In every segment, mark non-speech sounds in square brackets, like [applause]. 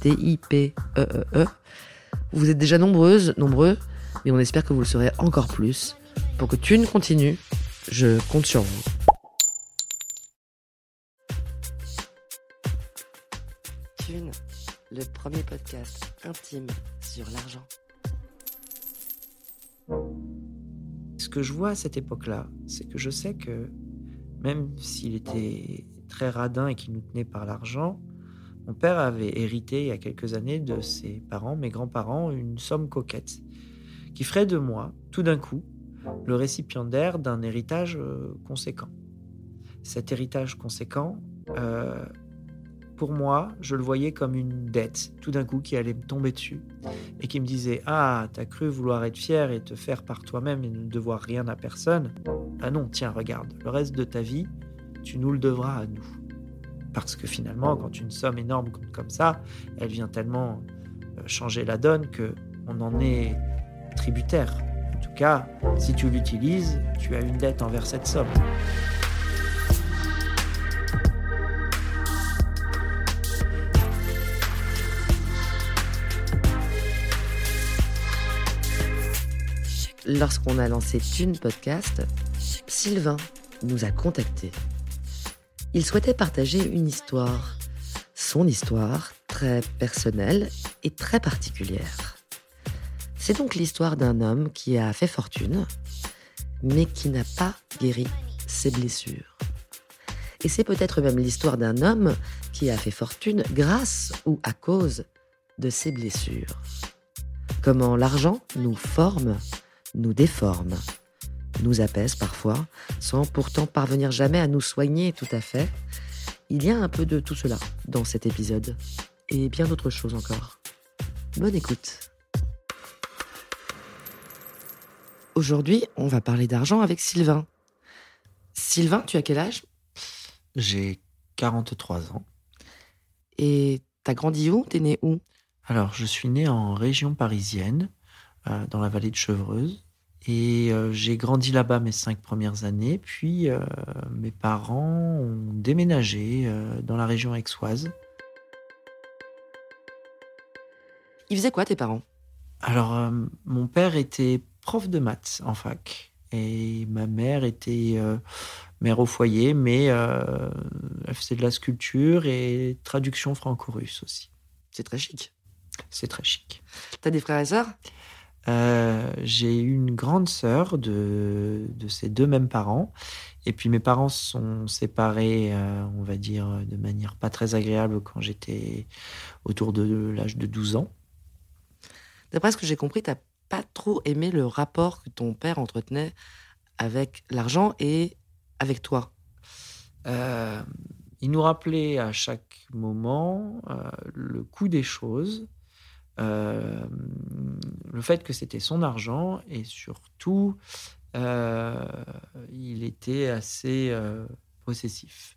T-I-P-E-E-E. Vous êtes déjà nombreuses, nombreux, mais on espère que vous le serez encore plus. Pour que Thune continue, je compte sur vous. Thune, le premier podcast intime sur l'argent. Ce que je vois à cette époque-là, c'est que je sais que même s'il était très radin et qu'il nous tenait par l'argent, mon père avait hérité il y a quelques années de ses parents, mes grands-parents, une somme coquette qui ferait de moi, tout d'un coup, le récipiendaire d'un héritage euh, conséquent. Cet héritage conséquent, euh, pour moi, je le voyais comme une dette, tout d'un coup, qui allait me tomber dessus et qui me disait Ah, t'as cru vouloir être fier et te faire par toi-même et ne devoir rien à personne? Ah non, tiens, regarde, le reste de ta vie, tu nous le devras à nous. Parce que finalement, quand une somme énorme compte comme ça, elle vient tellement euh, changer la donne que on en est tributaire. En tout cas, si tu l'utilises, tu as une dette envers cette somme. Lorsqu'on a lancé Thune Podcast, Sylvain nous a contactés. Il souhaitait partager une histoire, son histoire très personnelle et très particulière. C'est donc l'histoire d'un homme qui a fait fortune, mais qui n'a pas guéri ses blessures. Et c'est peut-être même l'histoire d'un homme qui a fait fortune grâce ou à cause de ses blessures. Comment l'argent nous forme, nous déforme, nous apaise parfois, sans pourtant parvenir jamais à nous soigner tout à fait. Il y a un peu de tout cela dans cet épisode, et bien d'autres choses encore. Bonne écoute. Aujourd'hui, on va parler d'argent avec Sylvain. Sylvain, tu as quel âge? J'ai 43 ans. Et t'as grandi où? T'es né où? Alors, je suis né en région parisienne, euh, dans la vallée de Chevreuse. Et euh, j'ai grandi là-bas mes cinq premières années. Puis, euh, mes parents ont déménagé euh, dans la région aixoise. Ils faisaient quoi tes parents? Alors, mon père était prof de maths en fac. Et ma mère était mère au foyer, mais elle faisait de la sculpture et traduction franco-russe aussi. C'est très chic. C'est très chic. T'as des frères et sœurs? Euh, j'ai eu une grande sœur de, de ces deux mêmes parents. Et puis mes parents sont séparés, euh, on va dire, de manière pas très agréable quand j'étais autour de l'âge de 12 ans. D'après ce que j'ai compris, t'as pas trop aimé le rapport que ton père entretenait avec l'argent et avec toi. Euh, il nous rappelait à chaque moment le coût des choses, euh, le fait que c'était son argent et surtout, euh, il était assez euh, possessif.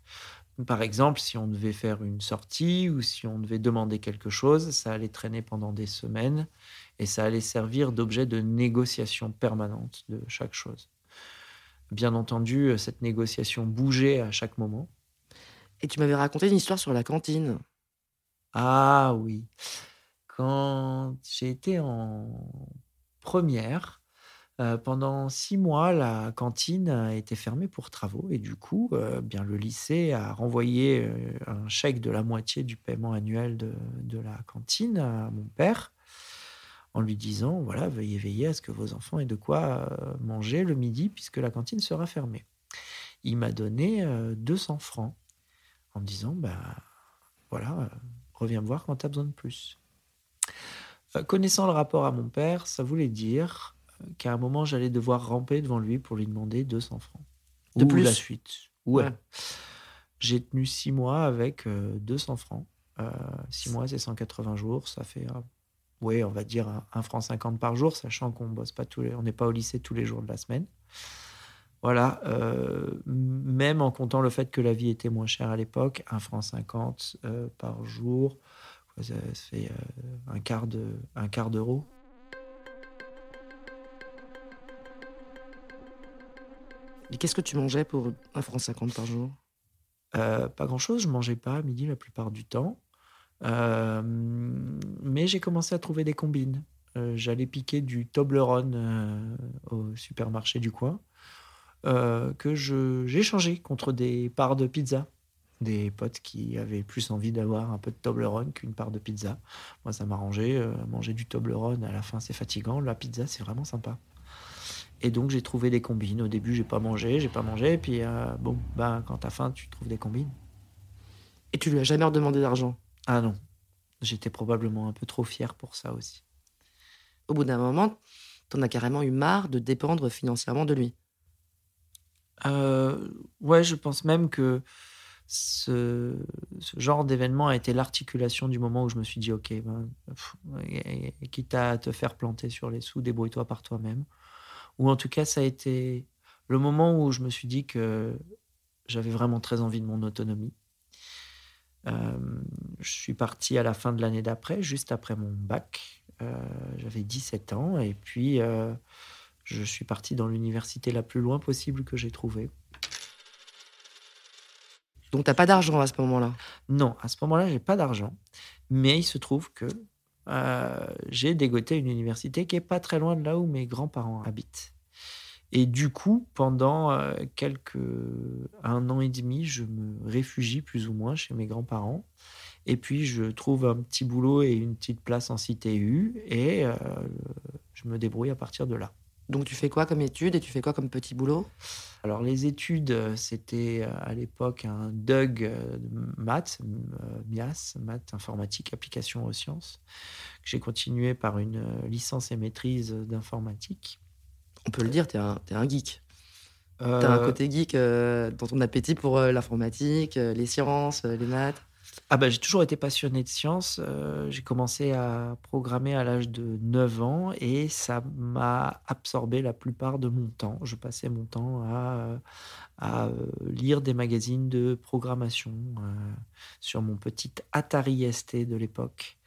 Par exemple, si on devait faire une sortie ou si on devait demander quelque chose, ça allait traîner pendant des semaines et ça allait servir d'objet de négociation permanente de chaque chose. Bien entendu, cette négociation bougeait à chaque moment. Et tu m'avais raconté une histoire sur la cantine. Ah oui. Quand j'ai été en première, Euh, pendant six mois, la cantine a été fermée pour travaux et du coup, euh, bien le lycée a renvoyé euh, un chèque de la moitié du paiement annuel de, la cantine à mon père en lui disant voilà, veuillez veiller à ce que vos enfants aient de quoi manger le midi puisque la cantine sera fermée. Il m'a donné 200 francs en me disant bah voilà, reviens me voir quand tu as besoin de plus. Connaissant le rapport à mon père, ça voulait dire qu'à un moment, j'allais devoir ramper devant lui pour lui demander 200 francs. De plus la suite. Ouais. J'ai tenu six mois avec 200 euh, francs. Euh, six mois, c'est 180 jours. Ça fait, oui, on va dire un, franc 50 par jour, sachant qu'on bosse pas tous les, on n'est pas au lycée tous les jours de la semaine. Voilà, euh, même en comptant le fait que la vie était moins chère à l'époque, un franc 50 par jour, ça, fait un quart de, un quart d'euro. Et qu'est-ce que tu mangeais pour 1 franc 50 par jour? Euh, Pas grand-chose, je mangeais pas à midi la plupart du temps. Euh, mais j'ai commencé à trouver des combines. Euh, j'allais piquer du Toblerone au supermarché du coin, que j'ai changé contre des parts de pizza. Des potes qui avaient plus envie d'avoir un peu de Toblerone qu'une part de pizza. Moi, ça m'arrangeait. manger du Toblerone, à la fin, c'est fatigant. La pizza, c'est vraiment sympa. Et donc j'ai trouvé des combines. Au début, j'ai pas mangé, j'ai pas mangé. Et puis euh, bon, bah quand t'as faim, tu trouves des combines. Et tu lui as jamais redemandé d'argent? Ah non, j'étais probablement un peu trop fier pour ça aussi. Au bout d'un moment, t'en as carrément eu marre de dépendre financièrement de lui. Euh, ouais, je pense même que ce, genre d'événement a été l'articulation du moment où je me suis dit, ok, ben, quitte à te faire planter sur les sous, débrouille-toi par toi-même ou en tout cas, ça a été le moment où je me suis dit que j'avais vraiment très envie de mon autonomie. Euh, je suis parti à la fin de l'année d'après, juste après mon bac. Euh, j'avais 17 ans et puis euh, je suis parti dans l'université la plus loin possible que j'ai trouvée. Donc, tu n'as pas d'argent à ce moment-là? Non, à ce moment-là, j'ai pas d'argent. Mais il se trouve que euh, j'ai dégoté une université qui est pas très loin de là où mes grands-parents habitent. Et du coup, pendant euh, quelques un an et demi, je me réfugie plus ou moins chez mes grands-parents. Et puis, je trouve un petit boulot et une petite place en CTU et euh, je me débrouille à partir de là. Donc tu fais quoi comme études et tu fais quoi comme petit boulot? Alors les études, euh, c'était euh, à l'époque un DUG euh, maths, MIAS, maths informatique, application aux sciences. J'ai continué par une licence et maîtrise d'informatique. On peut le dire, tu es, es, un geek. Tu as un côté geek dans ton appétit pour l'informatique, les sciences, les maths ah bah, j'ai toujours été passionné de sciences. Euh, j'ai commencé à programmer à l'âge de 9 ans et ça m'a absorbé la plupart de mon temps. Je passais mon temps à, à euh, lire des magazines de programmation euh, sur mon petit Atari ST de l'époque.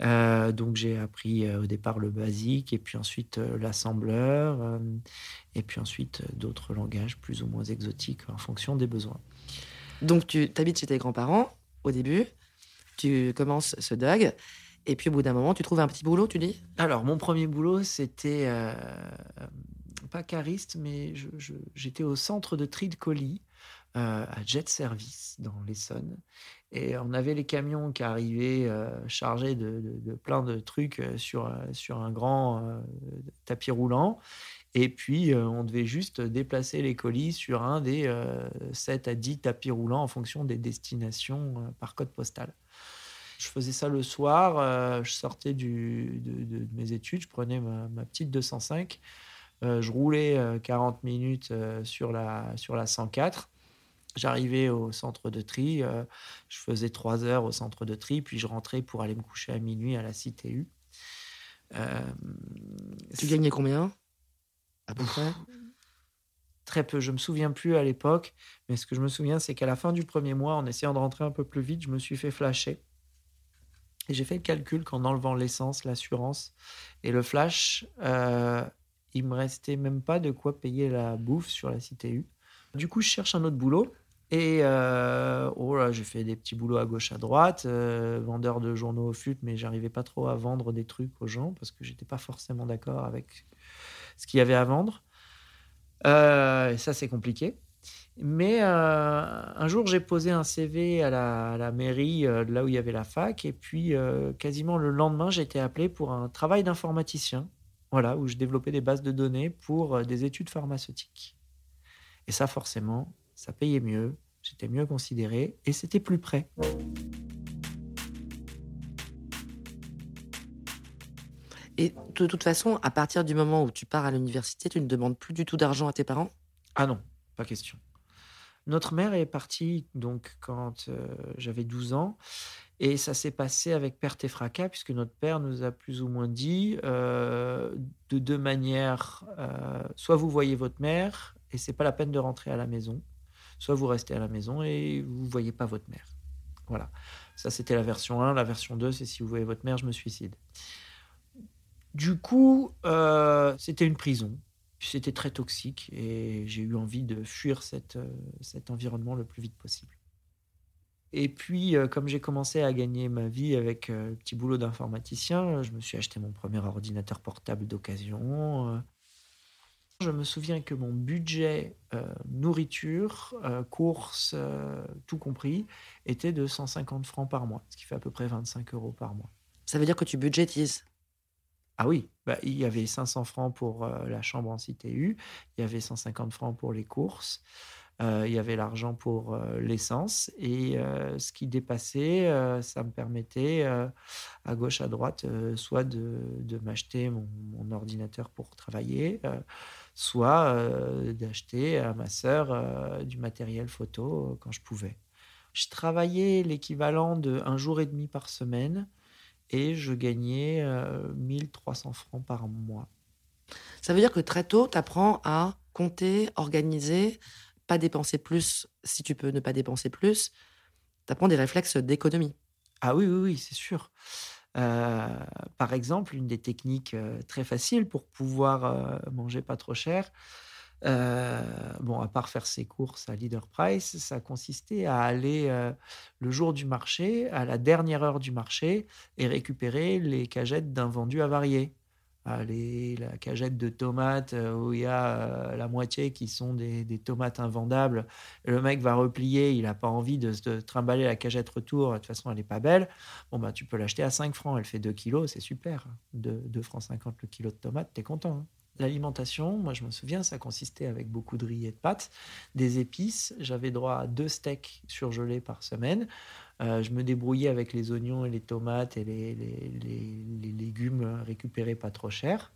donc j'ai appris au départ le basique et puis ensuite l'assembleur et puis ensuite d'autres langages plus ou moins exotiques en fonction des besoins. Donc tu habites chez tes grands-parents au début, tu commences ce DUG, et puis au bout d'un moment, tu trouves un petit boulot, tu dis? Alors, mon premier boulot, c'était euh, pas cariste, mais j'étais au centre de tri de colis euh, à Jet Service dans l'Essonne. Et on avait les camions qui arrivaient euh, chargés de, de, plein de trucs sur, sur un grand tapis roulant. Et puis, euh, on devait juste déplacer les colis sur un des 7 euh, à 10 tapis roulants en fonction des destinations euh, par code postal. Je faisais ça le soir, je sortais de, mes études, je prenais ma, petite 205, je roulais 40 minutes sur, la, sur la 104. J'arrivais au centre de tri, je faisais 3 heures au centre de tri, puis je rentrais pour aller me coucher à minuit à la CTU. tu gagnais combien? À peu près Très peu. Je me souviens plus à l'époque, mais ce que je me souviens, c'est qu'à la fin du premier mois, en essayant de rentrer un peu plus vite, je me suis fait flasher. Et j'ai fait le calcul qu'en enlevant l'essence, l'assurance et le flash, euh, il me restait même pas de quoi payer la bouffe sur la CTU. Du coup, je cherche un autre boulot. Et euh, oh là, j'ai fait des petits boulots à gauche, à droite, euh, vendeur de journaux au fut, mais j'arrivais pas trop à vendre des trucs aux gens parce que j'étais pas forcément d'accord avec ce qu'il y avait à vendre. et ça, c'est compliqué. Mais un jour, j'ai posé un CV à la, mairie, là où il y avait la fac, et puis quasiment le lendemain, j'ai été appelé pour un travail d'informaticien, voilà, où je développais des bases de données pour des études pharmaceutiques. Et ça, forcément, ça payait mieux, j'étais mieux considéré, et c'était plus près. Et de toute façon, à partir du moment où tu pars à l'université, tu ne demandes plus du tout d'argent à tes parents? Ah non, pas question. Notre mère est partie donc quand euh, j'avais 12 ans. Et ça s'est passé avec perte et fracas, puisque notre père nous a plus ou moins dit euh, de deux manières euh, soit vous voyez votre mère et c'est pas la peine de rentrer à la maison, soit vous restez à la maison et vous voyez pas votre mère. Voilà. Ça, c'était la version 1. La version 2, c'est si vous voyez votre mère, je me suicide. Du coup, c'était une prison. C'était très toxique et j'ai eu envie de fuir euh, cet environnement le plus vite possible. Et puis, euh, comme j'ai commencé à gagner ma vie avec euh, le petit boulot d'informaticien, je me suis acheté mon premier ordinateur portable d'occasion. Je me souviens que mon budget nourriture, courses, tout compris, était de 150 francs par mois, ce qui fait à peu près 25 euros par mois. Ça veut dire que tu budgétises? Ah oui, bah, il y avait 500 francs pour euh, la chambre en CTU, il y avait 150 francs pour les courses, euh, il y avait l'argent pour euh, l'essence et ce qui dépassait, ça me permettait à gauche, à droite, soit de, m'acheter mon, mon, ordinateur pour travailler, soit d'acheter à ma sœur du matériel photo quand je pouvais. Je travaillais l'équivalent de un jour et demi par semaine et je gagnais 1300 francs par mois. Ça veut dire que très tôt, tu apprends à compter, organiser, pas dépenser plus si tu peux ne pas dépenser plus. Tu apprends des réflexes d'économie. Ah oui, oui, oui, c'est sûr. par exemple, une des techniques très faciles pour pouvoir manger pas trop cher, euh, bon, à part faire ses courses à Leader Price, ça consistait à aller euh, le jour du marché, à la dernière heure du marché, et récupérer les cagettes d'un vendu avarié. Allez, la cagette de tomates euh, où il y a la moitié qui sont des, tomates invendables. le mec va replier, il n'a pas envie de se trimballer la cagette retour. De toute façon, elle n'est pas belle. Bon, bah, tu peux l'acheter à 5 francs. Elle fait 2 kilos, c'est super. 2, francs 50 le kilo de tomates, t'es content. Hein L'alimentation, moi je me souviens, ça consistait avec beaucoup de riz et de pâtes, des épices. J'avais droit à deux steaks surgelés par semaine. Euh, je me débrouillais avec les oignons et les tomates et les, les, légumes récupérés pas trop cher.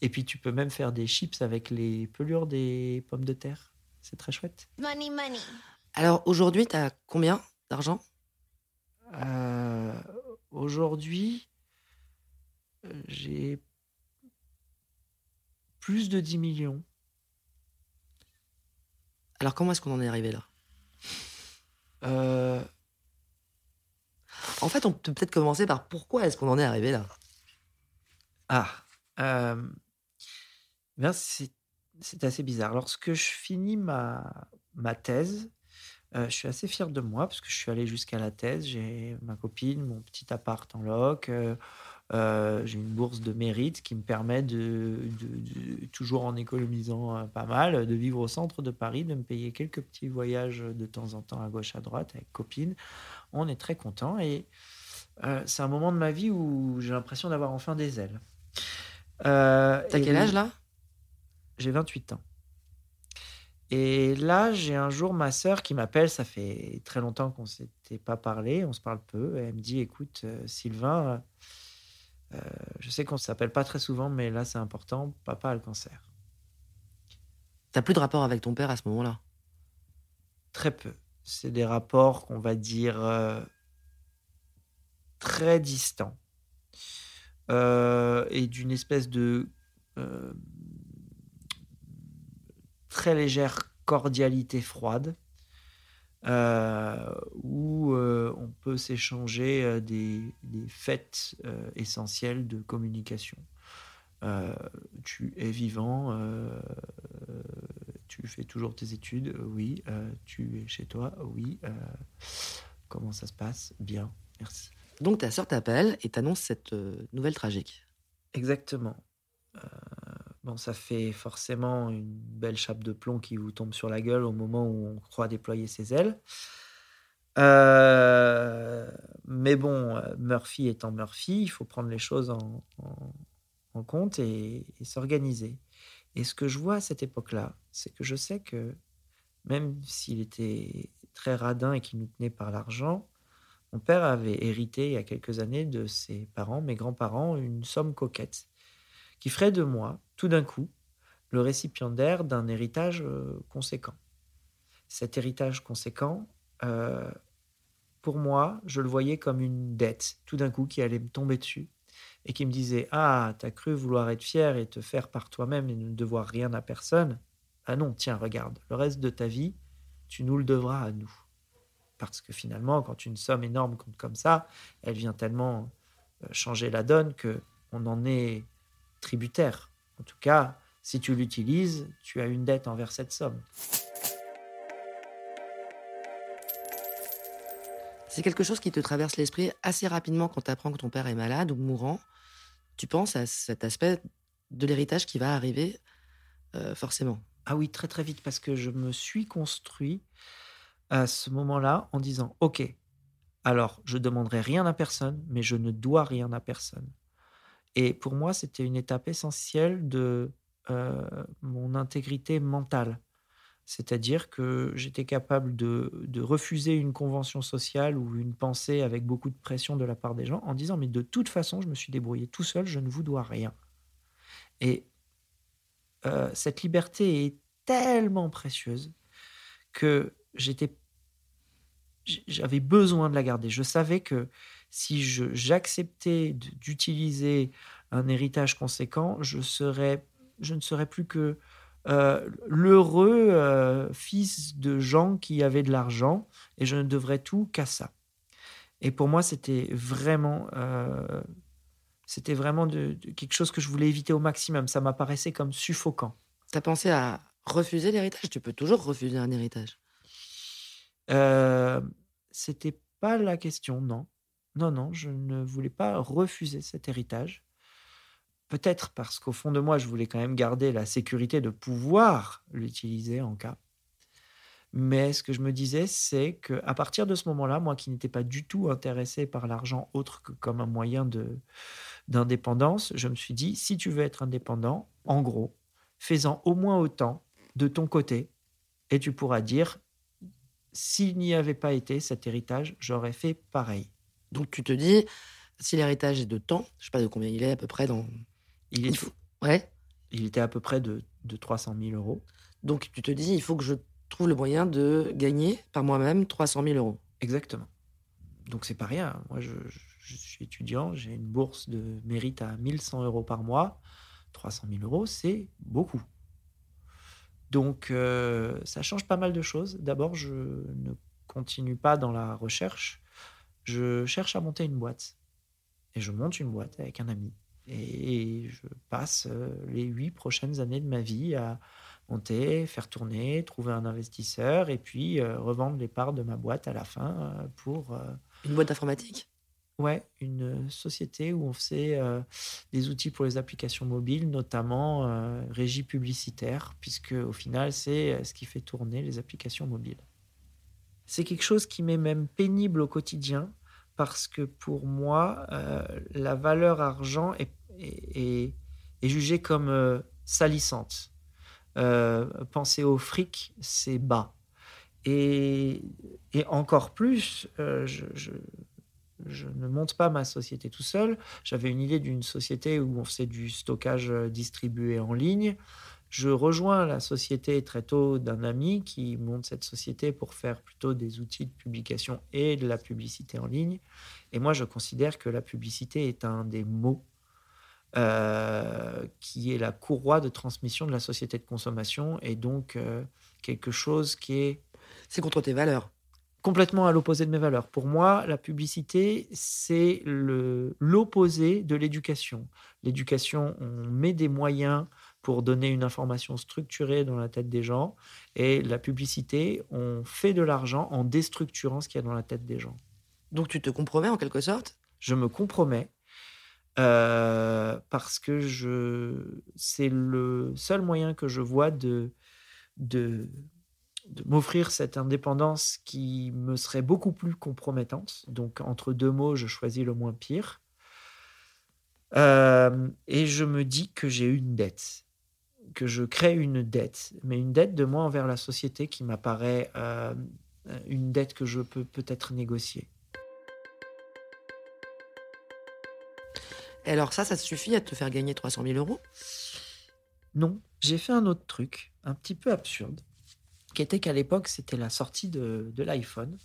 Et puis tu peux même faire des chips avec les pelures des pommes de terre. C'est très chouette. Money, money. Alors aujourd'hui, tu as combien d'argent? Euh, Aujourd'hui, euh, j'ai plus de 10 millions. Alors comment est-ce qu'on en est arrivé là? Euh. En fait, on peut peut-être commencer par pourquoi est-ce qu'on en est arrivé là? Ah, euh... Ben, c'est assez bizarre. Lorsque je finis ma, ma thèse, euh, je suis assez fier de moi parce que je suis allé jusqu'à la thèse. J'ai ma copine, mon petit appart en loc. Euh, j'ai une bourse de mérite qui me permet de, toujours en économisant euh, pas mal, de vivre au centre de Paris, de me payer quelques petits voyages de temps en temps à gauche, à droite avec copines. On est très content et euh, c'est un moment de ma vie où j'ai l'impression d'avoir enfin des ailes. T'as quel âge là? J'ai 28 ans. Et là, j'ai un jour ma sœur qui m'appelle, ça fait très longtemps qu'on ne s'était pas parlé, on se parle peu, et elle me dit, écoute, Sylvain, euh, je sais qu'on ne s'appelle pas très souvent, mais là, c'est important. Papa a le cancer. T'as plus de rapport avec ton père à ce moment-là? Très peu. C'est des rapports qu'on va dire euh, très distants euh, et d'une espèce de très légère cordialité froide. Euh, où euh, on peut s'échanger euh, des, des, faits essentiels de communication. tu es vivant, tu fais toujours tes études, oui. tu es chez toi, oui. comment ça se passe? Bien, merci. Donc ta sœur t'appelle et t'annonce cette nouvelle tragique. Exactement. Bon, ça fait forcément une belle chape de plomb qui vous tombe sur la gueule au moment où on croit déployer ses ailes. Euh, mais bon, Murphy étant Murphy, il faut prendre les choses en, compte et, et s'organiser. Et ce que je vois à cette époque-là, c'est que je sais que même s'il était très radin et qu'il nous tenait par l'argent, mon père avait hérité il y a quelques années de ses parents, mes grands-parents, une somme coquette qui ferait de moi, tout d'un coup, le récipiendaire d'un héritage euh, conséquent. Cet héritage conséquent, euh, pour moi, je le voyais comme une dette, tout d'un coup, qui allait me tomber dessus et qui me disait Ah, t'as cru vouloir être fier et te faire par toi-même et ne devoir rien à personne? Ah non, tiens, regarde, le reste de ta vie, tu nous le devras à nous. Parce que finalement, quand une somme énorme compte comme ça, elle vient tellement euh, changer la donne que on en est tributaire. En tout cas, si tu l'utilises, tu as une dette envers cette somme. C'est quelque chose qui te traverse l'esprit assez rapidement quand tu apprends que ton père est malade ou mourant. Tu penses à cet aspect de l'héritage qui va arriver euh, forcément. Ah oui, très très vite, parce que je me suis construit à ce moment-là en disant, OK, alors je demanderai rien à personne, mais je ne dois rien à personne. Et pour moi, c'était une étape essentielle de euh, mon intégrité mentale. C'est-à-dire que j'étais capable de, de, refuser une convention sociale ou une pensée avec beaucoup de pression de la part des gens en disant mais de toute façon, je me suis débrouillé tout seul, je ne vous dois rien. Et euh, cette liberté est tellement précieuse que j'étais j'avais besoin de la garder. Je savais que si j'acceptais d'utiliser un héritage conséquent, je, serais, je ne serais plus que euh, l'heureux euh, fils de gens qui avaient de l'argent et je ne devrais tout qu'à ça. Et pour moi, c'était vraiment, euh, c'était vraiment de, quelque chose que je voulais éviter au maximum. Ça m'apparaissait comme suffocant. Tu as pensé à refuser l'héritage? Tu peux toujours refuser un héritage. C'était pas la question, non. Non, non, je ne voulais pas refuser cet héritage. Peut-être parce qu'au fond de moi, je voulais quand même garder la sécurité de pouvoir l'utiliser en cas. Mais ce que je me disais, c'est qu'à partir de ce moment-là, moi qui n'étais pas du tout intéressé par l'argent autre que comme un moyen d'indépendance, je me suis dit, si tu veux être indépendant, en gros, fais-en au moins autant de ton côté, et tu pourras dire, s'il n'y avait pas été cet héritage, j'aurais fait pareil. Donc tu te dis, si l'héritage est de temps, je ne sais pas de combien il est à peu près dans... Il, est... ouais. il était à peu près de, de 300 000 euros. Donc tu te dis, il faut que je trouve le moyen de gagner par moi-même 300 000 euros. Exactement. Donc c'est pas rien. Moi, je, je suis étudiant, j'ai une bourse de mérite à 1100 euros par mois. 300 000 euros, c'est beaucoup. Donc, euh, ça change pas mal de choses. D'abord, je ne continue pas dans la recherche. Je cherche à monter une boîte. Et je monte une boîte avec un ami. Et je passe euh, les huit prochaines années de ma vie à monter, faire tourner, trouver un investisseur et puis euh, revendre les parts de ma boîte à la fin pour... Une boîte d'informatique? Ouais, une société où on faisait euh, des outils pour les applications mobiles, notamment euh, régie publicitaire, puisque au final, c'est euh, ce qui fait tourner les applications mobiles. C'est quelque chose qui m'est même pénible au quotidien, parce que pour moi, la valeur argent est, jugée comme salissante. penser au fric, c'est bas. Et, encore plus, je je ne monte pas ma société tout seul. J'avais une idée d'une société où on faisait du stockage euh, distribué en ligne. Je rejoins la société très tôt d'un ami qui monte cette société pour faire plutôt des outils de publication et de la publicité en ligne. Et moi, je considère que la publicité est un des mots euh, qui est la courroie de transmission de la société de consommation et donc euh, quelque chose qui est... C'est contre tes valeurs complètement à l'opposé de mes valeurs. Pour moi, la publicité, c'est l'opposé de l'éducation. L'éducation, on met des moyens pour donner une information structurée dans la tête des gens, et la publicité, on fait de l'argent en déstructurant ce qu'il y a dans la tête des gens. Donc tu te compromets en quelque sorte? Je me compromets Euh, parce que je, c'est le seul moyen que je vois de, de, de m'offrir cette indépendance qui me serait beaucoup plus compromettante. Donc, entre deux mots, je choisis le moins pire. Euh, et je me dis que j'ai une dette, que je crée une dette, mais une dette de moi envers la société qui m'apparaît euh, une dette que je peux peut-être négocier. Et alors ça, ça te suffit à te faire gagner 300 000 euros? Non, j'ai fait un autre truc, un petit peu absurde, qui était qu'à l'époque, c'était la sortie de, de l'iPhone.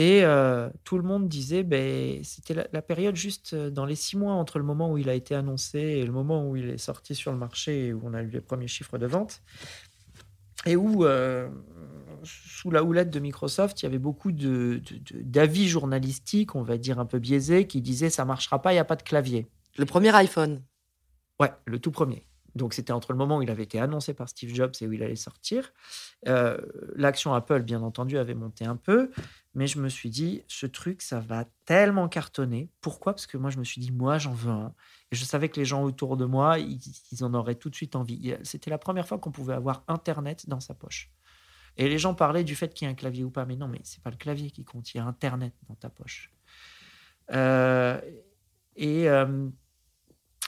Et euh, tout le monde disait, ben, c'était la, la période juste euh, dans les six mois entre le moment où il a été annoncé et le moment où il est sorti sur le marché et où on a eu les premiers chiffres de vente. Et où, euh, sous la houlette de Microsoft, il y avait beaucoup de- d'avis journalistiques, on va dire un peu biaisés, qui disaient ça marchera pas, il n'y a pas de clavier. Le premier iPhone. Ouais, le tout premier. Donc c'était entre le moment où il avait été annoncé par Steve Jobs et où il allait sortir. Euh, L'action Apple, bien entendu, avait monté un peu, mais je me suis dit, ce truc, ça va tellement cartonner. Pourquoi? Parce que moi, je me suis dit, moi, j'en veux un. Et je savais que les gens autour de moi, ils, en auraient tout de suite envie. C'était la première fois qu'on pouvait avoir Internet dans sa poche. Et les gens parlaient du fait qu'il y ait un clavier ou pas. Mais non, mais c'est pas le clavier qui compte, il y a Internet dans ta poche. Euh, et, euh,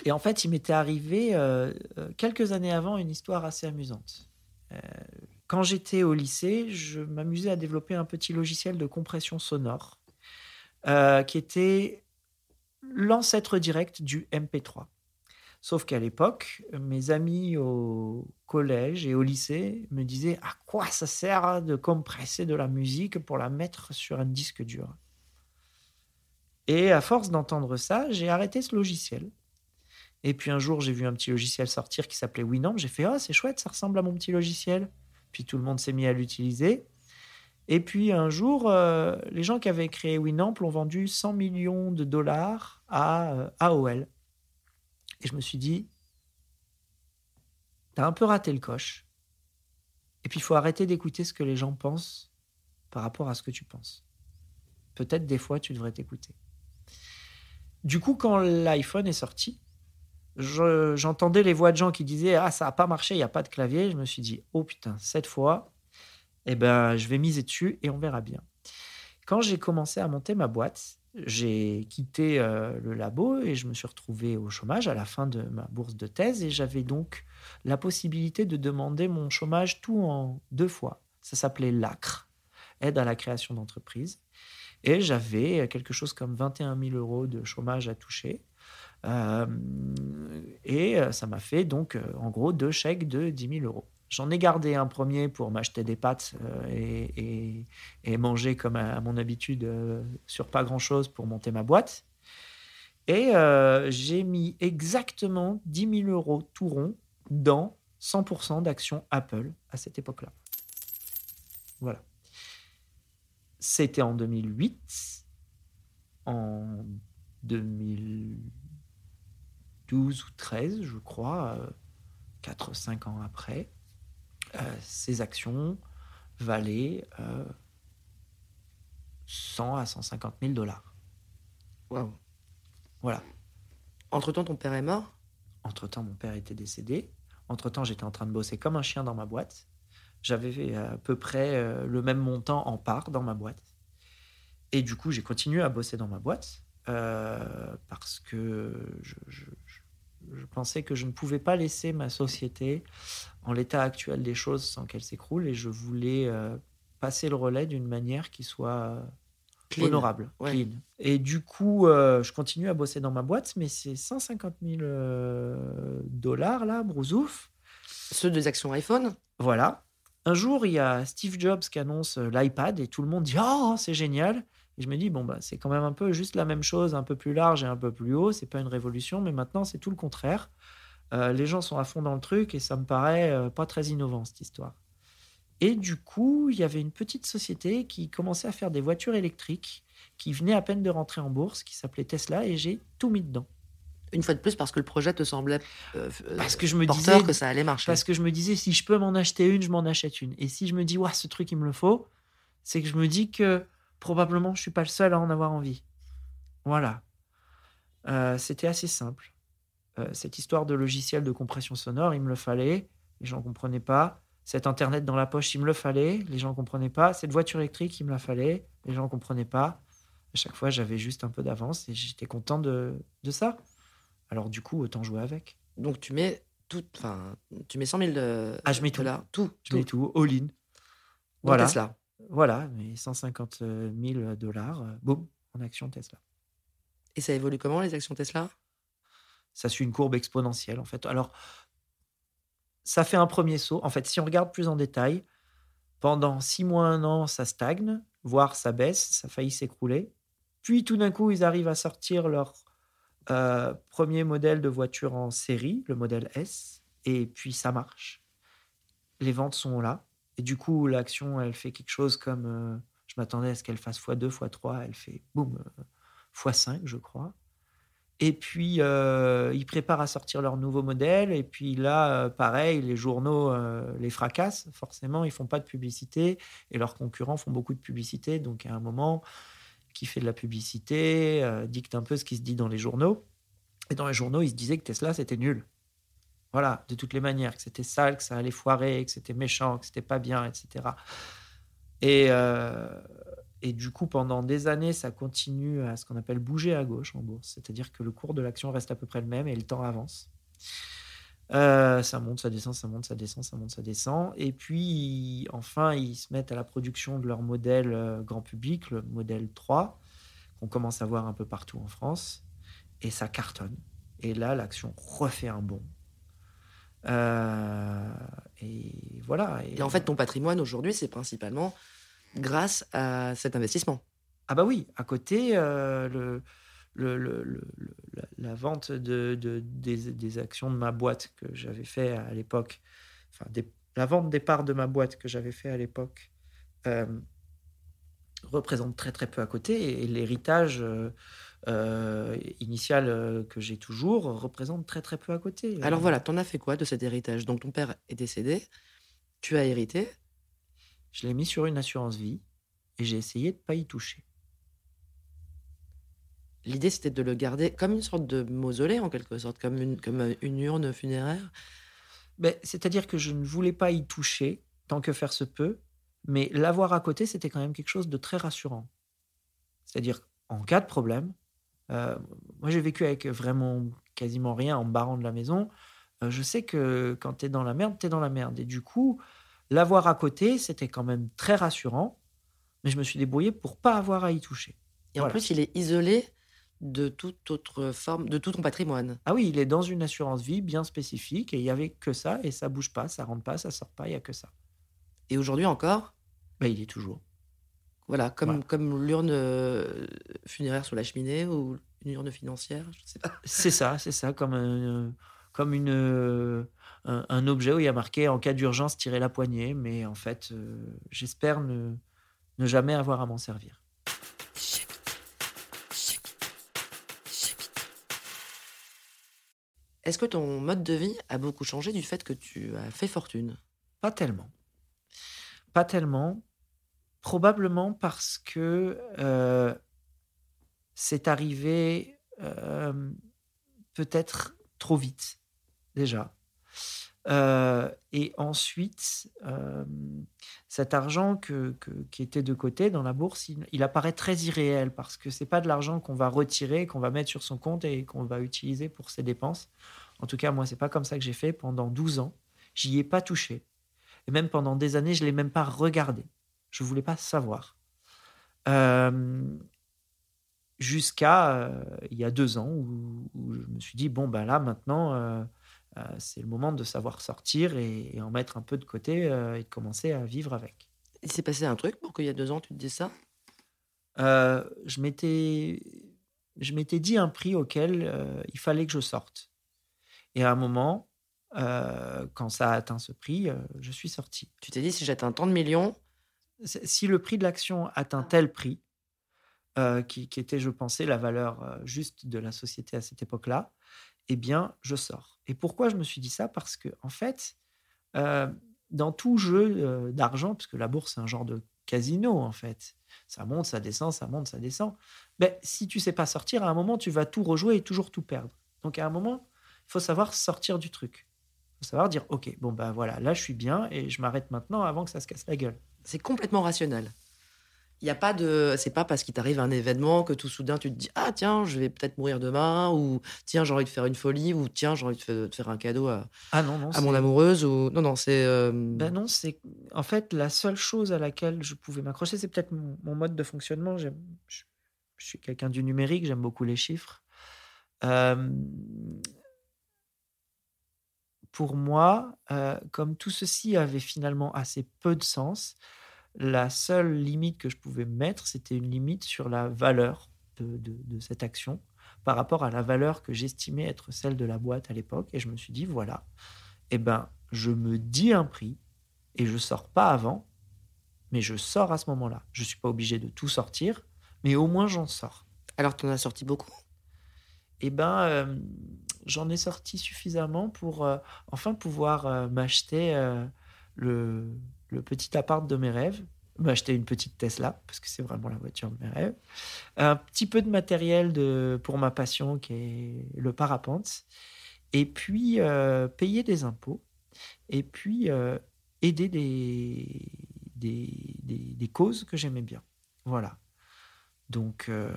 et en fait, il m'était arrivé euh, euh, quelques années avant une histoire assez amusante. Euh, quand j'étais au lycée, je m'amusais à développer un petit logiciel de compression sonore qui était l'ancêtre direct du MP3. Sauf qu'à l'époque, mes amis au collège et au lycée me disaient à quoi ça sert de compresser de la musique pour la mettre sur un disque dur? Et à force d'entendre ça, j'ai arrêté ce logiciel. Et puis un jour, j'ai vu un petit logiciel sortir qui s'appelait Winamp. J'ai fait, ah, c'est chouette, ça ressemble à mon petit logiciel. Puis tout le monde s'est mis à l'utiliser. Et puis un jour, euh, les gens qui avaient créé Winamp l'ont vendu 100 millions de dollars à euh, AOL. Et je me suis dit, t'as un peu raté le coche. Et puis il faut arrêter d'écouter ce que les gens pensent par rapport à ce que tu penses. Peut-être des fois, tu devrais t'écouter. Du coup, quand l'iPhone est sorti, je- j'entendais les voix de gens qui disaient Ah, ça n'a pas marché, il n'y a pas de clavier. Je me suis dit Oh putain, cette fois, eh ben, je vais miser dessus et on verra bien. Quand j'ai commencé à monter ma boîte, j'ai quitté euh, le labo et je me suis retrouvé au chômage à la fin de ma bourse de thèse et j'avais donc la possibilité de demander mon chômage tout en deux fois. Ça s'appelait l'ACRE, aide à la création d'entreprise. Et j'avais quelque chose comme 21 000 euros de chômage à toucher. Euh, et euh, ça m'a fait donc euh, en gros deux chèques de 10 000 euros. J'en ai gardé un premier pour m'acheter des pâtes euh, et, et- et manger comme à, mon habitude euh, sur pas grand-chose pour monter ma boîte. Et j'ai mis exactement 10 000 euros tout rond dans 100% d'actions Apple à cette époque-là. Voilà. C'était en 2008. En 2012 ou 13, je crois, 4-5 ans après, euh, ces actions valaient euh, 100 à 150 000 dollars. Waouh. Voilà. Entre-temps, ton père est mort? Entre-temps, mon père était décédé. Entre-temps, j'étais en train de bosser comme un chien dans ma boîte. J'avais à peu près euh, le même montant en part dans ma boîte. Et du coup, j'ai continué à bosser dans ma boîte euh, parce que je, je- je- je pensais que je ne pouvais pas laisser ma société en l'état actuel des choses sans qu'elle s'écroule et je voulais euh, passer le relais d'une manière qui soit euh, Clean. honorable, Ouais. clean. Et du coup, euh, je continue à bosser dans ma boîte, mais c'est 150 000 euh, dollars là, brousouf. Ceux des actions iPhone Voilà. Un jour, il y a Steve Jobs qui annonce l'iPad et tout le monde dit Oh, c'est génial. Et je me dis Bon, bah, c'est quand même un peu juste la même chose, un peu plus large et un peu plus haut. C'est pas une révolution, mais maintenant, c'est tout le contraire. Euh, les gens sont à fond dans le truc et ça me paraît euh, pas très innovant, cette histoire. Et du coup, il y avait une petite société qui commençait à faire des voitures électriques qui venait à peine de rentrer en bourse, qui s'appelait Tesla, et j'ai tout mis dedans. Une fois de plus, parce que le projet te semblait euh, Parce que je me porteur disais- que ça allait marcher. Parce que je me disais, si je peux m'en acheter une, je m'en achète une. Et si je me dis, ouais, ce truc, il me le faut, c'est que je me dis que probablement, je suis pas le seul à en avoir envie. Voilà. Euh, c'était assez simple. Euh, cette histoire de logiciel de compression sonore, il me le fallait. Les gens ne comprenaient pas. Cet Internet dans la poche, il me le fallait. Les gens ne comprenaient pas. Cette voiture électrique, il me la fallait. Les gens ne comprenaient pas. À chaque fois, j'avais juste un peu d'avance et j'étais content de, de ça. Alors, du coup, autant jouer avec. Donc, tu mets tout, enfin, tu mets 100 000 de, Ah, je mets tout. là, tout, Je mets tout, all-in. Voilà. Voilà. Tesla. Voilà, mais 150 000 dollars, euh, boum, en action Tesla. Et ça évolue comment les actions Tesla? Ça suit une courbe exponentielle en fait. Alors, ça fait un premier saut. En fait, si on regarde plus en détail, pendant six mois, un an, ça stagne, voire ça baisse, ça a failli s'écrouler. Puis tout d'un coup, ils arrivent à sortir leur euh, premier modèle de voiture en série, le modèle S, et puis ça marche. Les ventes sont là. Et du coup, l'action, elle fait quelque chose comme. euh, je m'attendais à ce qu'elle fasse x2, x3. Elle fait boum, euh, x5, je crois. Et puis, euh, ils préparent à sortir leur nouveau modèle. Et puis là, euh, pareil, les journaux euh, les fracassent. Forcément, ils font pas de publicité. Et leurs concurrents font beaucoup de publicité. Donc, à un moment, qui fait de la publicité euh, dicte un peu ce qui se dit dans les journaux. Et dans les journaux, ils se disaient que Tesla, c'était nul. Voilà, de toutes les manières, que c'était sale, que ça allait foirer, que c'était méchant, que c'était pas bien, etc. Et, euh, et du coup, pendant des années, ça continue à ce qu'on appelle bouger à gauche en bourse. C'est-à-dire que le cours de l'action reste à peu près le même et le temps avance. Euh, ça monte, ça descend, ça monte, ça descend, ça monte, ça descend. Et puis, enfin, ils se mettent à la production de leur modèle euh, grand public, le modèle 3, qu'on commence à voir un peu partout en France. Et ça cartonne. Et là, l'action refait un bond. Euh, et voilà. Et en fait, ton patrimoine aujourd'hui, c'est principalement grâce à cet investissement. Ah bah oui, à côté, euh, le, le- le- le- le- la, la vente de, de- des, des actions de ma boîte que j'avais fait à l'époque, enfin des- la vente des parts de ma boîte que j'avais fait à l'époque euh, représente très très peu à côté et l'héritage euh, euh, initial euh, que j'ai toujours représente très très peu à côté. Alors voilà, t'en as fait quoi de cet héritage? Donc ton père est décédé, tu as hérité. Je l'ai mis sur une assurance vie et j'ai essayé de pas y toucher. L'idée, c'était de le garder comme une sorte de mausolée, en quelque sorte, comme une, comme une urne funéraire? Ben, C'est-à-dire que je ne voulais pas y toucher, tant que faire se peut, mais l'avoir à côté, c'était quand même quelque chose de très rassurant. C'est-à-dire, en cas de problème, euh, moi j'ai vécu avec vraiment quasiment rien en me barrant de la maison, euh, je sais que quand tu es dans la merde, tu es dans la merde. Et du coup, l'avoir à côté, c'était quand même très rassurant, mais je me suis débrouillé pour pas avoir à y toucher. Et en plus, il est isolé de toute autre forme, de tout ton patrimoine. Ah oui, il est dans une assurance vie bien spécifique et il y avait que ça et ça bouge pas, ça rentre pas, ça sort pas, il y a que ça. Et aujourd'hui encore, Ben, il est toujours. Voilà, comme, comme l'urne euh, funéraire sur la cheminée ou une urne financière, je sais pas. [laughs] C'est ça, c'est ça, comme un, comme une, euh, un, un objet où il y a marqué en cas d'urgence tirer la poignée, mais en fait, euh, j'espère ne, ne jamais avoir à m'en servir. Est-ce que ton mode de vie a beaucoup changé du fait que tu as fait fortune? Pas tellement. Pas tellement. Probablement parce que euh, c'est arrivé euh, peut-être trop vite, déjà. Euh, et ensuite, cet argent qui était de côté dans la bourse, il, il apparaît très irréel parce que c'est pas de l'argent qu'on va retirer, qu'on va mettre sur son compte et qu'on va utiliser pour ses dépenses. En tout cas, moi, c'est pas comme ça que j'ai fait pendant 12 ans. J'y ai pas touché. Et même pendant des années, je l'ai même pas regardé. Je voulais pas savoir. Euh, Jusqu'à euh, il y a deux ans où, où je me suis dit bon ben là maintenant euh, euh, c'est le moment de savoir sortir et, et en mettre un peu de côté et de commencer à vivre avec. Il s'est passé un truc pour qu'il y a deux ans, tu te dises ça? Je m'étais je m'étais dit un prix auquel il fallait que je sorte. Et à un moment, quand ça a atteint ce prix, je suis sorti. Tu t'es dit, si j'atteins tant de millions, Si le prix de l'action atteint tel prix, euh, qui, qui était, je pensais, la valeur euh, juste de la société à cette époque-là, eh bien, je sors. Et pourquoi je me suis dit ça? Parce que, en fait, euh, dans tout jeu d'argent, puisque la bourse, c'est un genre de casino, en fait. Ça monte, ça descend, ça monte, ça descend. Ben, si tu sais pas sortir, à un moment, tu vas tout rejouer et toujours tout perdre. Donc, à un moment, il faut savoir sortir du truc. Il faut savoir dire, OK, bon, ben voilà, là, je suis bien et je m'arrête maintenant avant que ça se casse la gueule. C'est complètement rationnel. Il y a pas de, c'est pas parce qu'il t'arrive un événement que tout soudain tu te dis ah tiens je vais peut-être mourir demain ou tiens j'ai envie de faire une folie ou tiens j'ai envie de faire un cadeau à, ah non, non, à mon amoureuse ou non non c'est euh, ben non c'est en fait la seule chose à laquelle je pouvais m'accrocher c'est peut-être mon, mode de fonctionnement je, je, suis quelqu'un du numérique j'aime beaucoup les chiffres euh, pour moi, euh, comme tout ceci avait finalement assez peu de sens, la seule limite que je pouvais mettre, c'était une limite sur la valeur de, cette action par rapport à la valeur que j'estimais être celle de la boîte à l'époque. Et je me suis dit, voilà, eh ben, je me dis un prix et je sors pas avant, mais je sors à ce moment-là. Je suis pas obligé de tout sortir, mais au moins j'en sors. Alors, tu en as sorti beaucoup? Eh ben, euh, j'en ai sorti suffisamment pour euh, enfin pouvoir euh, m'acheter le, le petit appart de mes rêves, m'acheter une petite Tesla, parce que c'est vraiment la voiture de mes rêves, un petit peu de matériel de, pour ma passion qui est le parapente, et puis euh, payer des impôts, et puis euh, aider des, des, des, causes que j'aimais bien. Voilà. Donc euh,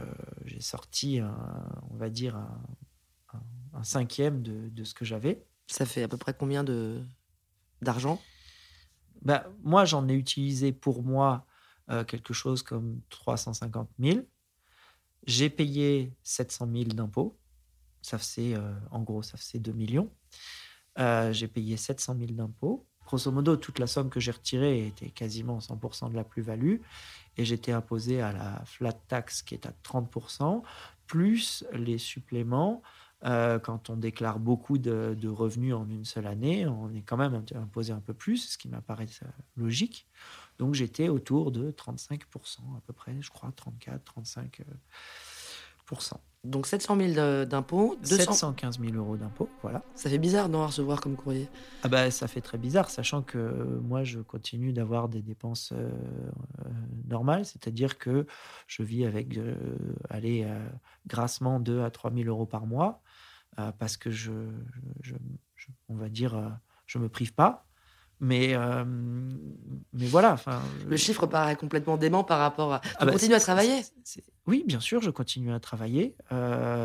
j'ai sorti, un, on va dire, un, un cinquième de, de ce que j'avais. Ça fait à peu près combien d'argent? Bah, moi, j'en ai utilisé pour moi euh, quelque chose comme 350 000. J'ai payé 700 000 d'impôts. Ça faisait, euh, en gros, ça faisait 2 millions. Euh, j'ai payé 700 000 d'impôts. Grosso modo, toute la somme que j'ai retirée était quasiment 100% de la plus-value. Et j'étais imposé à la flat tax qui est à 30%, plus les suppléments euh, quand on déclare beaucoup de, revenus en une seule année, on est quand même imposé un peu plus, ce qui m'apparaît euh, logique. Donc j'étais autour de 35% à peu près, je crois, 34, 35%. Donc 700 000 d'impôts, 715 000 euros d'impôts, voilà. Ça fait bizarre d'en recevoir comme courrier. Ah bah ça fait très bizarre, sachant que moi je continue d'avoir des dépenses euh, normales, c'est-à-dire que je vis avec, allez, grassement 2 à 3 000 euros par mois. Euh, parce que je, on va dire, euh, je me prive pas. Mais, euh, mais voilà. Le chiffre paraît complètement dément par rapport à. Tu ah bah, continues à travailler? Oui, bien sûr, je continue à travailler.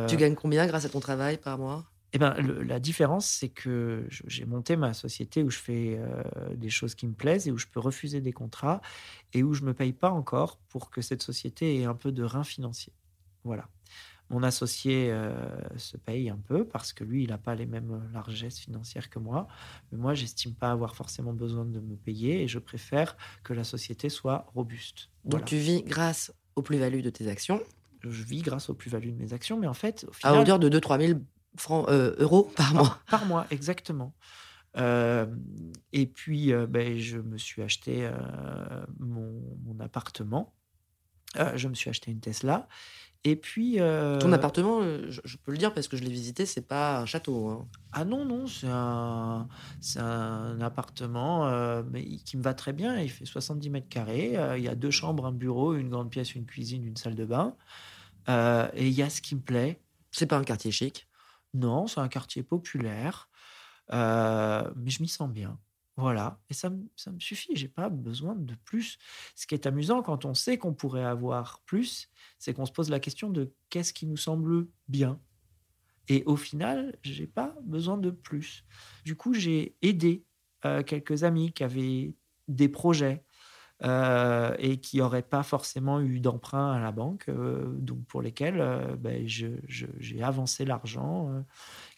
Tu gagnes combien grâce à ton travail par mois? Eh ben, la différence, c'est que j'ai monté ma société où je fais des choses qui me plaisent et où je peux refuser des contrats et où je ne me paye pas encore pour que cette société ait un peu de rein financier. Voilà. Mon associé euh, se paye un peu parce que lui, il n'a pas les mêmes largesses financières que moi. Mais moi, j'estime pas avoir forcément besoin de me payer et je préfère que la société soit robuste. Donc tu vis grâce aux plus-values de tes actions? Je vis grâce aux plus-values de mes actions, mais en fait, au final, à hauteur de 2-3 000 francs, euh, euros par mois. [laughs] Par, mois, exactement. Euh, et puis, ben, je me suis acheté mon, mon, appartement. Je me suis acheté une Tesla. Et puis. Ton appartement, je, peux le dire parce que je l'ai visité, c'est pas un château. Hein. Ah non, non, c'est un, un appartement mais qui me va très bien. Il fait 70 mètres carrés. il y a deux chambres, un bureau, une grande pièce, une cuisine, une salle de bain. et il y a ce qui me plaît. C'est pas un quartier chic? Non, c'est un quartier populaire. mais je m'y sens bien. Voilà, et ça, me suffit, j'ai pas besoin de plus. Ce qui est amusant quand on sait qu'on pourrait avoir plus, c'est qu'on se pose la question de qu'est-ce qui nous semble bien. Et au final, j'ai pas besoin de plus. Du coup, j'ai aidé euh, quelques amis qui avaient des projets euh, et qui n'auraient pas forcément eu d'emprunt à la banque, euh, donc pour lesquels ben, j'ai avancé l'argent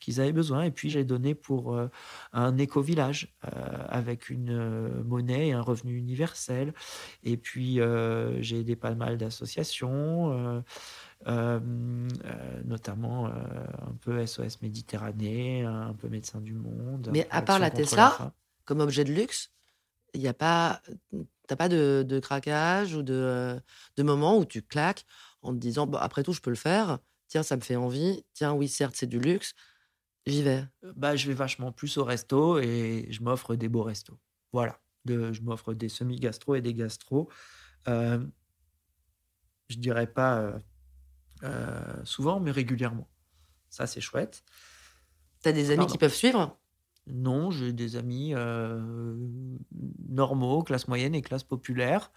qu'ils avaient besoin. Et puis, j'ai donné pour euh, un éco-village euh, avec une euh, monnaie et un revenu universel. Et puis, j'ai aidé pas mal d'associations. notamment un peu SOS Méditerranée, un peu Médecins du Monde. Mais à part la Tesla, comme objet de luxe, il n'y a pas, t'as pas de, de, craquage ou de, de moment où tu claques en te disant, bah, après tout, je peux le faire. Tiens, ça me fait envie. Tiens, oui, certes, c'est du luxe, J'y vais. Bah, je vais vachement plus au resto et je m'offre des beaux restos. Voilà. De, je m'offre des semi-gastro et des gastro. Euh, je dirais pas souvent, mais régulièrement. Ça, c'est chouette. Tu as des amis qui peuvent suivre? Non, j'ai des amis normaux, classe moyenne et classe populaire.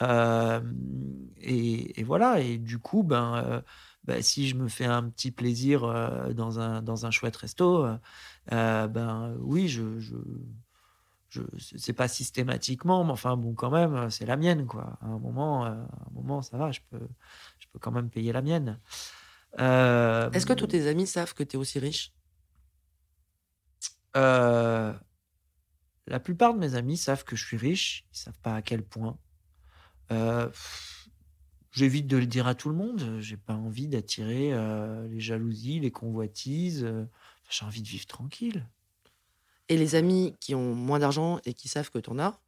Et, et, voilà, et du coup, ben, ben, si je me fais un petit plaisir dans, un, dans un chouette resto, ben oui, je, je, je pas systématiquement, mais enfin bon, quand même, c'est la mienne, quoi. À un moment, un moment, ça va, je peux, je peux quand même payer la mienne. Est-ce que tous tes amis savent que tu es aussi riche? La plupart de mes amis savent que je suis riche, ils savent pas à quel point. J'évite de le dire à tout le monde. J'ai pas envie d'attirer les jalousies, les convoitises. J'ai envie de vivre tranquille. Et les amis qui ont moins d'argent et qui savent que tu en as,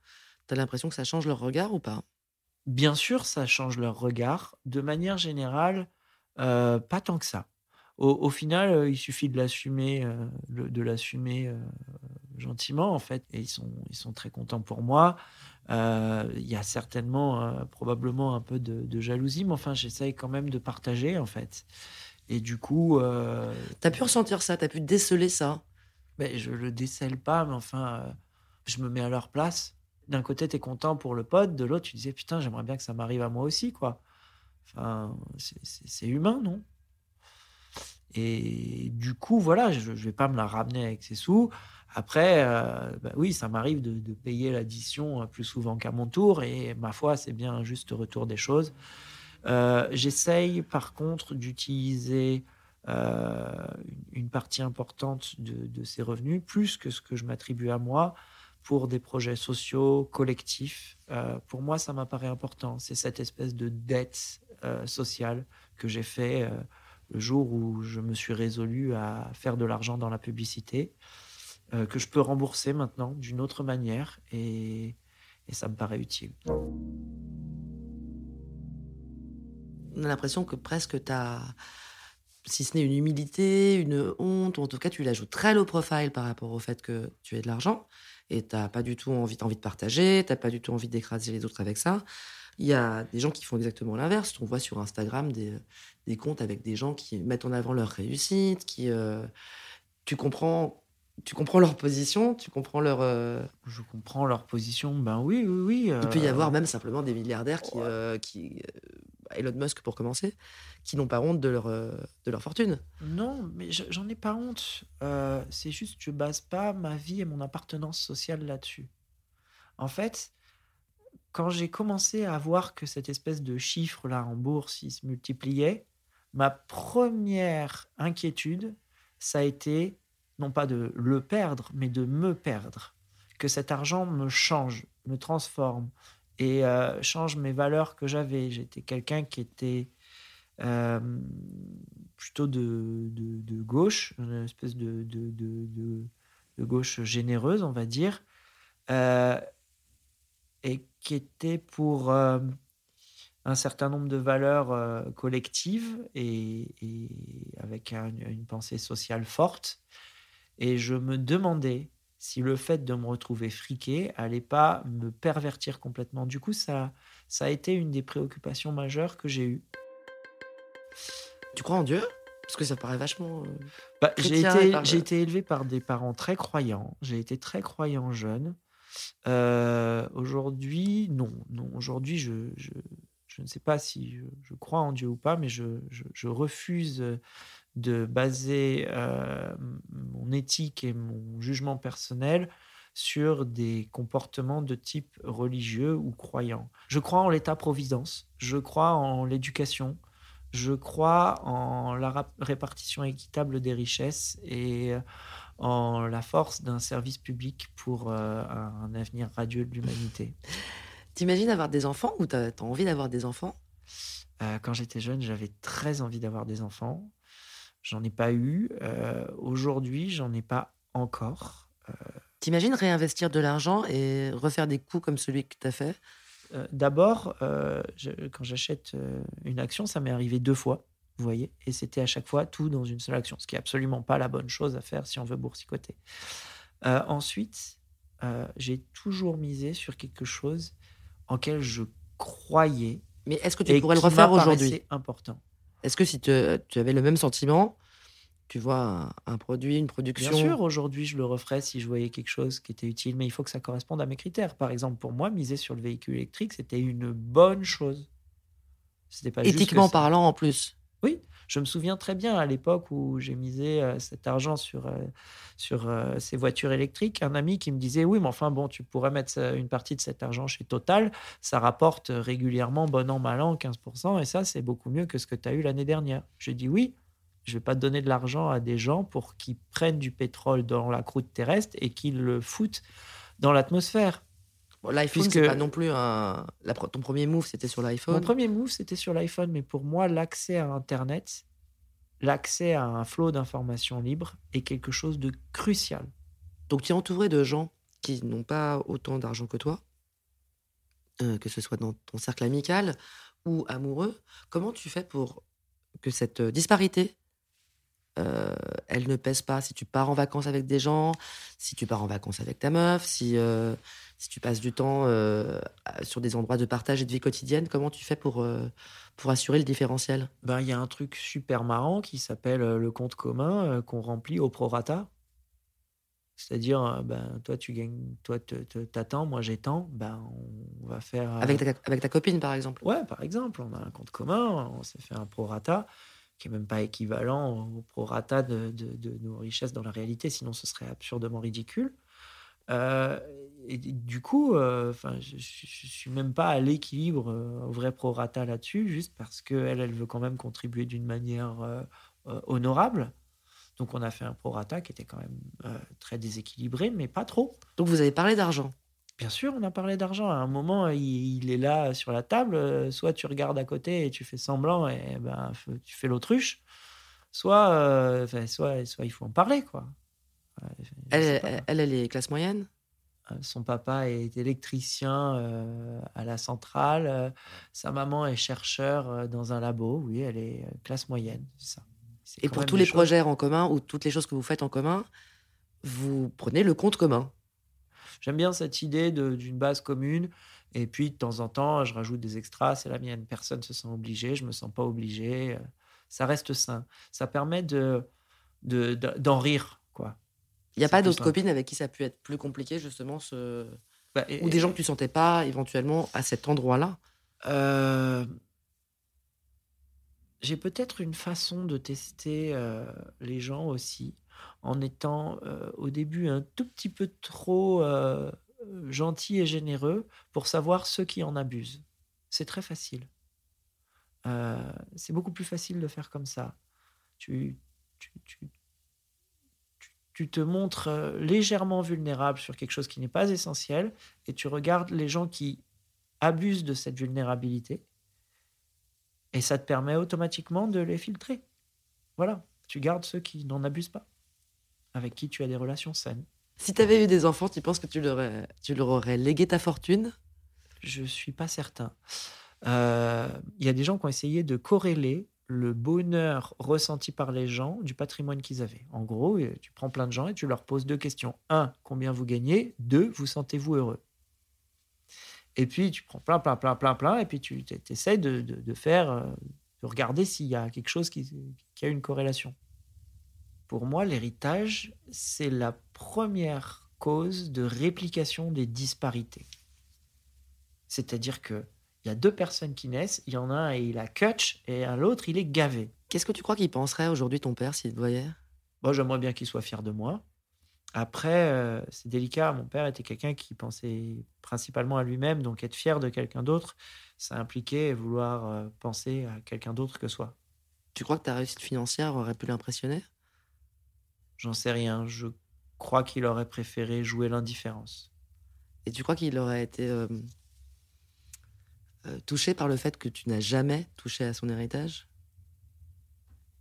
tu as l'impression que ça change leur regard ou pas? Bien sûr, ça change leur regard. De manière générale, pas tant que ça. Au, final, il suffit de l'assumer, de l'assumer gentiment en fait, et ils sont, ils sont très contents pour moi. Il y a certainement, probablement un peu de, jalousie, mais enfin, j'essaye quand même de partager en fait. Et du coup, tu as pu ressentir ça, tu as pu déceler ça? Ben, je le décèle pas, mais enfin, je me mets à leur place. D'un côté, tu es content pour le pote, de l'autre, tu disais putain, j'aimerais bien que ça m'arrive à moi aussi, quoi. Enfin, c'est humain, non? Et du coup, voilà, je ne vais pas me la ramener avec ses sous. Après, euh, bah oui, ça m'arrive de, payer l'addition euh, plus souvent qu'à mon tour. Et ma foi, c'est bien un juste retour des choses. Euh, j'essaye, par contre, d'utiliser une partie importante de, de, ces revenus, plus que ce que je m'attribue à moi, pour des projets sociaux, collectifs. pour moi, ça m'apparaît important. C'est cette espèce de dette euh, social que j'ai fait le jour où je me suis résolu à faire de l'argent dans la publicité, euh, que je peux rembourser maintenant d'une autre manière et, ça me paraît utile. On a l'impression que presque tu as si ce n'est une humilité, une honte, ou en tout cas tu l'ajoutes très low profile par rapport au fait que tu aies de l'argent et tu n'as pas du tout envie, envie de partager, tu n'as pas du tout envie d'écraser les autres avec ça. Il y a des gens qui font exactement l'inverse. On voit sur Instagram des, des, comptes avec des gens qui mettent en avant leur réussite, qui euh, tu comprends tu comprends leur position, tu comprends leur. Euh, Je comprends leur position, ben oui, oui, oui. Il peut y euh, avoir même simplement des milliardaires qui, qui Elon Musk pour commencer, qui n'ont pas honte de leur, de leur fortune. Non, mais j'en ai pas honte. c'est juste que je base pas ma vie et mon appartenance sociale là-dessus. En fait, quand j'ai commencé à voir que cette espèce de chiffre-là en bourse, il se multipliait, ma première inquiétude, ça a été non pas de le perdre, mais de me perdre. Que cet argent me change, me transforme et euh, change mes valeurs que j'avais. J'étais quelqu'un qui était euh, plutôt de, gauche, une espèce de, gauche généreuse, on va dire. Euh, qui était pour euh, un certain nombre de valeurs euh, collectives et, avec une pensée sociale forte. Et je me demandais si le fait de me retrouver friqué allait pas me pervertir complètement. Du coup, ça, ça a été une des préoccupations majeures que j'ai eues. Tu crois en Dieu? Parce que ça paraît vachement. Euh, bah, j'ai été, été élevé par des parents très croyants. J'ai été très croyant jeune. Euh, aujourd'hui, non. non. Aujourd'hui, je, je, je, ne sais pas si je, crois en Dieu ou pas, mais je, refuse de baser euh, mon éthique et mon jugement personnel sur des comportements de type religieux ou croyant. Je crois en l'état-providence, je crois en l'éducation, je crois en la répartition équitable des richesses et en la force d'un service public pour euh, un avenir radieux de l'humanité. [laughs] T'imagines avoir des enfants ou t'as as envie d'avoir des enfants? Euh, Quand j'étais jeune, j'avais très envie d'avoir des enfants. J'en ai pas eu. Euh, aujourd'hui, j'en ai pas encore. T'imagines réinvestir de l'argent et refaire des coups comme celui que tu as fait D'abord, quand j'achète une action, ça m'est arrivé deux fois. Vous voyez Et c'était à chaque fois tout dans une seule action, ce qui est absolument pas la bonne chose à faire si on veut boursicoter. Euh, ensuite, euh, j'ai toujours misé sur quelque chose en quel je croyais. Mais est-ce que tu pourrais le refaire aujourd'hui C'est important. Est-ce que si tu, avais le même sentiment, tu vois un, produit, une production. Bien sûr, aujourd'hui, je le referais si je voyais quelque chose qui était utile, mais il faut que ça corresponde à mes critères. Par exemple, pour moi, miser sur le véhicule électrique, c'était une bonne chose. C'était pas Éthiquement parlant, en plus. Oui, je me souviens très bien à l'époque où j'ai misé euh, cet argent sur, euh, euh, ces voitures électriques, un ami qui me disait Oui, mais enfin, bon, tu pourrais mettre une partie de cet argent chez Total, ça rapporte régulièrement, bon an, mal an, 15%, et ça, c'est beaucoup mieux que ce que tu as eu l'année dernière. Je dis Oui, je ne vais pas donner de l'argent à des gens pour qu'ils prennent du pétrole dans la croûte terrestre et qu'ils le foutent dans l'atmosphère. L'iPhone, c'est pas non plus un. ton premier move, c'était sur l'iPhone. Mon premier move, c'était sur l'iPhone, mais pour moi, l'accès à Internet, l'accès à un flot d'informations libres est quelque chose de crucial. Donc, tu es entouré de gens qui n'ont pas autant d'argent que toi, euh, que ce soit dans ton cercle amical ou amoureux. Comment tu fais pour que cette disparité euh, elle ne pèse pas? Si tu pars en vacances avec des gens, si tu pars en vacances avec ta meuf, si, euh, si tu passes du temps euh, sur des endroits de partage et de vie quotidienne. Comment tu fais pour, pour assurer le différentiel? Ben, Il y a un truc super marrant qui s'appelle le compte commun qu'on remplit au prorata. C'est-à-dire, ben, toi, tu gagnes, toi, t'attends, moi, j'ai tant, ben, on va faire. Avec ta, avec ta copine, par exemple Ouais, par exemple, on a un compte commun, on s'est fait un prorata qui est même pas équivalent au prorata de, de, nos richesses dans la réalité, sinon ce serait absurdement ridicule. Euh, et du coup, euh, enfin, je, ne suis même pas à l'équilibre euh, au vrai prorata là-dessus, juste parce qu'elle, elle veut quand même contribuer d'une manière honorable. Donc on a fait un prorata qui était quand même très déséquilibré, mais pas trop. Donc vous avez parlé d'argent Bien sûr, on a parlé d'argent. À un moment, il, est là sur la table. Soit tu regardes à côté et tu fais semblant et ben, tu fais l'autruche. Soit, euh, soit, soit il faut en parler. quoi. Elle, elle, elle, est classe moyenne? Euh, Son papa est électricien à la centrale. sa maman est chercheur dans un labo. Oui, elle est classe moyenne. Ça. Et pour tous les projets en commun ou toutes les choses que vous faites en commun, vous prenez le compte commun? J'aime bien cette idée d'une base commune. Et puis, de temps en temps, je rajoute des extras. C'est la mienne. Personne ne se sent obligé. Je ne me sens pas obligé. Ça reste sain. Ça permet de, d'en rire, quoi. Il n'y a pas d'autres copines avec qui ça a pu être plus compliqué, justement, ce... Bah, ou des gens que tu sentais pas éventuellement à cet endroit-là? Euh, J'ai peut-être une façon de tester euh, les gens aussi en étant euh, au début un tout petit peu trop gentil et généreux pour savoir ceux qui en abusent. C'est très facile. C'est beaucoup plus facile de faire comme ça. Tu, tu, tu, te montres légèrement vulnérable sur quelque chose qui n'est pas essentiel et tu regardes les gens qui abusent de cette vulnérabilité et ça te permet automatiquement de les filtrer. Voilà, tu gardes ceux qui n'en abusent pas avec qui tu as des relations saines. Si tu avais eu des enfants, tu penses que tu leur, tu leur aurais légué ta fortune? Je suis pas certain. Il euh, y a des gens qui ont essayé de corréler le bonheur ressenti par les gens du patrimoine qu'ils avaient. En gros, euh, tu prends plein de gens et tu leur poses deux questions. Un, combien vous gagnez? Deux, vous sentez-vous heureux? Et puis, tu prends plein, plein, plein, plein, plein, et puis tu essaies de, faire, euh, de regarder s'il y a quelque chose qui a une corrélation. Pour moi, l'héritage, c'est la première cause de réplication des disparités. C'est-à-dire que il y a deux personnes qui naissent, il y en a un et il a catch et l'autre il est gavé. Qu'est-ce que tu crois qu'il penserait aujourd'hui ton père s'il te voyait? Moi, j'aimerais bien qu'il soit fier de moi. Après, euh, c'est délicat. Mon père était quelqu'un qui pensait principalement à lui-même, donc être fier de quelqu'un d'autre, ça impliquait vouloir euh, penser à quelqu'un d'autre que soi. Tu crois que ta réussite financière aurait pu l'impressionner? J'en sais rien. Je crois qu'il aurait préféré jouer l'indifférence. Et tu crois qu'il aurait été euh, euh, touché par le fait que tu n'as jamais touché à son héritage?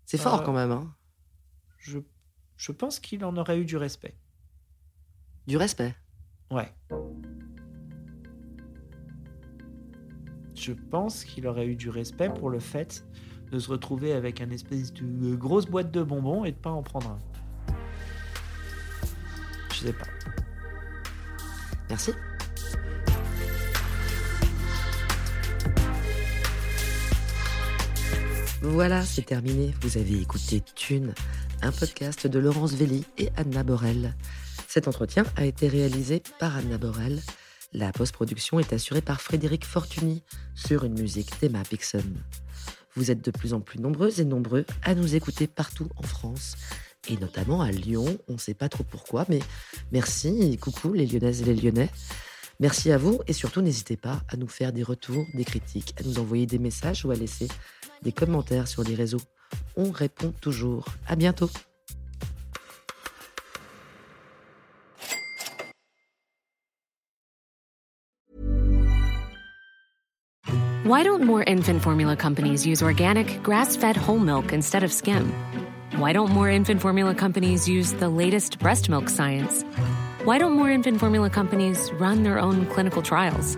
C'est fort euh, quand même. Hein je, je pense qu'il en aurait eu du respect. Du respect? Ouais. Je pense qu'il aurait eu du respect pour le fait de se retrouver avec un espèce de grosse boîte de bonbons et de pas en prendre un. Je sais pas. Merci. Voilà, c'est terminé. Vous avez écouté Thune, un podcast de Laurence Velli et Anna Borel. Cet entretien a été réalisé par Anna Borel. La post-production est assurée par Frédéric Fortuny sur une musique d'Emma Pixon. Vous êtes de plus en plus nombreuses et nombreux à nous écouter partout en France et notamment à Lyon. On ne sait pas trop pourquoi, mais merci et coucou les Lyonnaises et les Lyonnais. Merci à vous et surtout n'hésitez pas à nous faire des retours, des critiques, à nous envoyer des messages ou à laisser des commentaires sur les réseaux. On répond toujours. À bientôt. Why don't more infant formula companies use organic, grass-fed whole milk instead of skim? Why don't more infant formula companies use the latest breast milk science? Why don't more infant formula companies run their own clinical trials?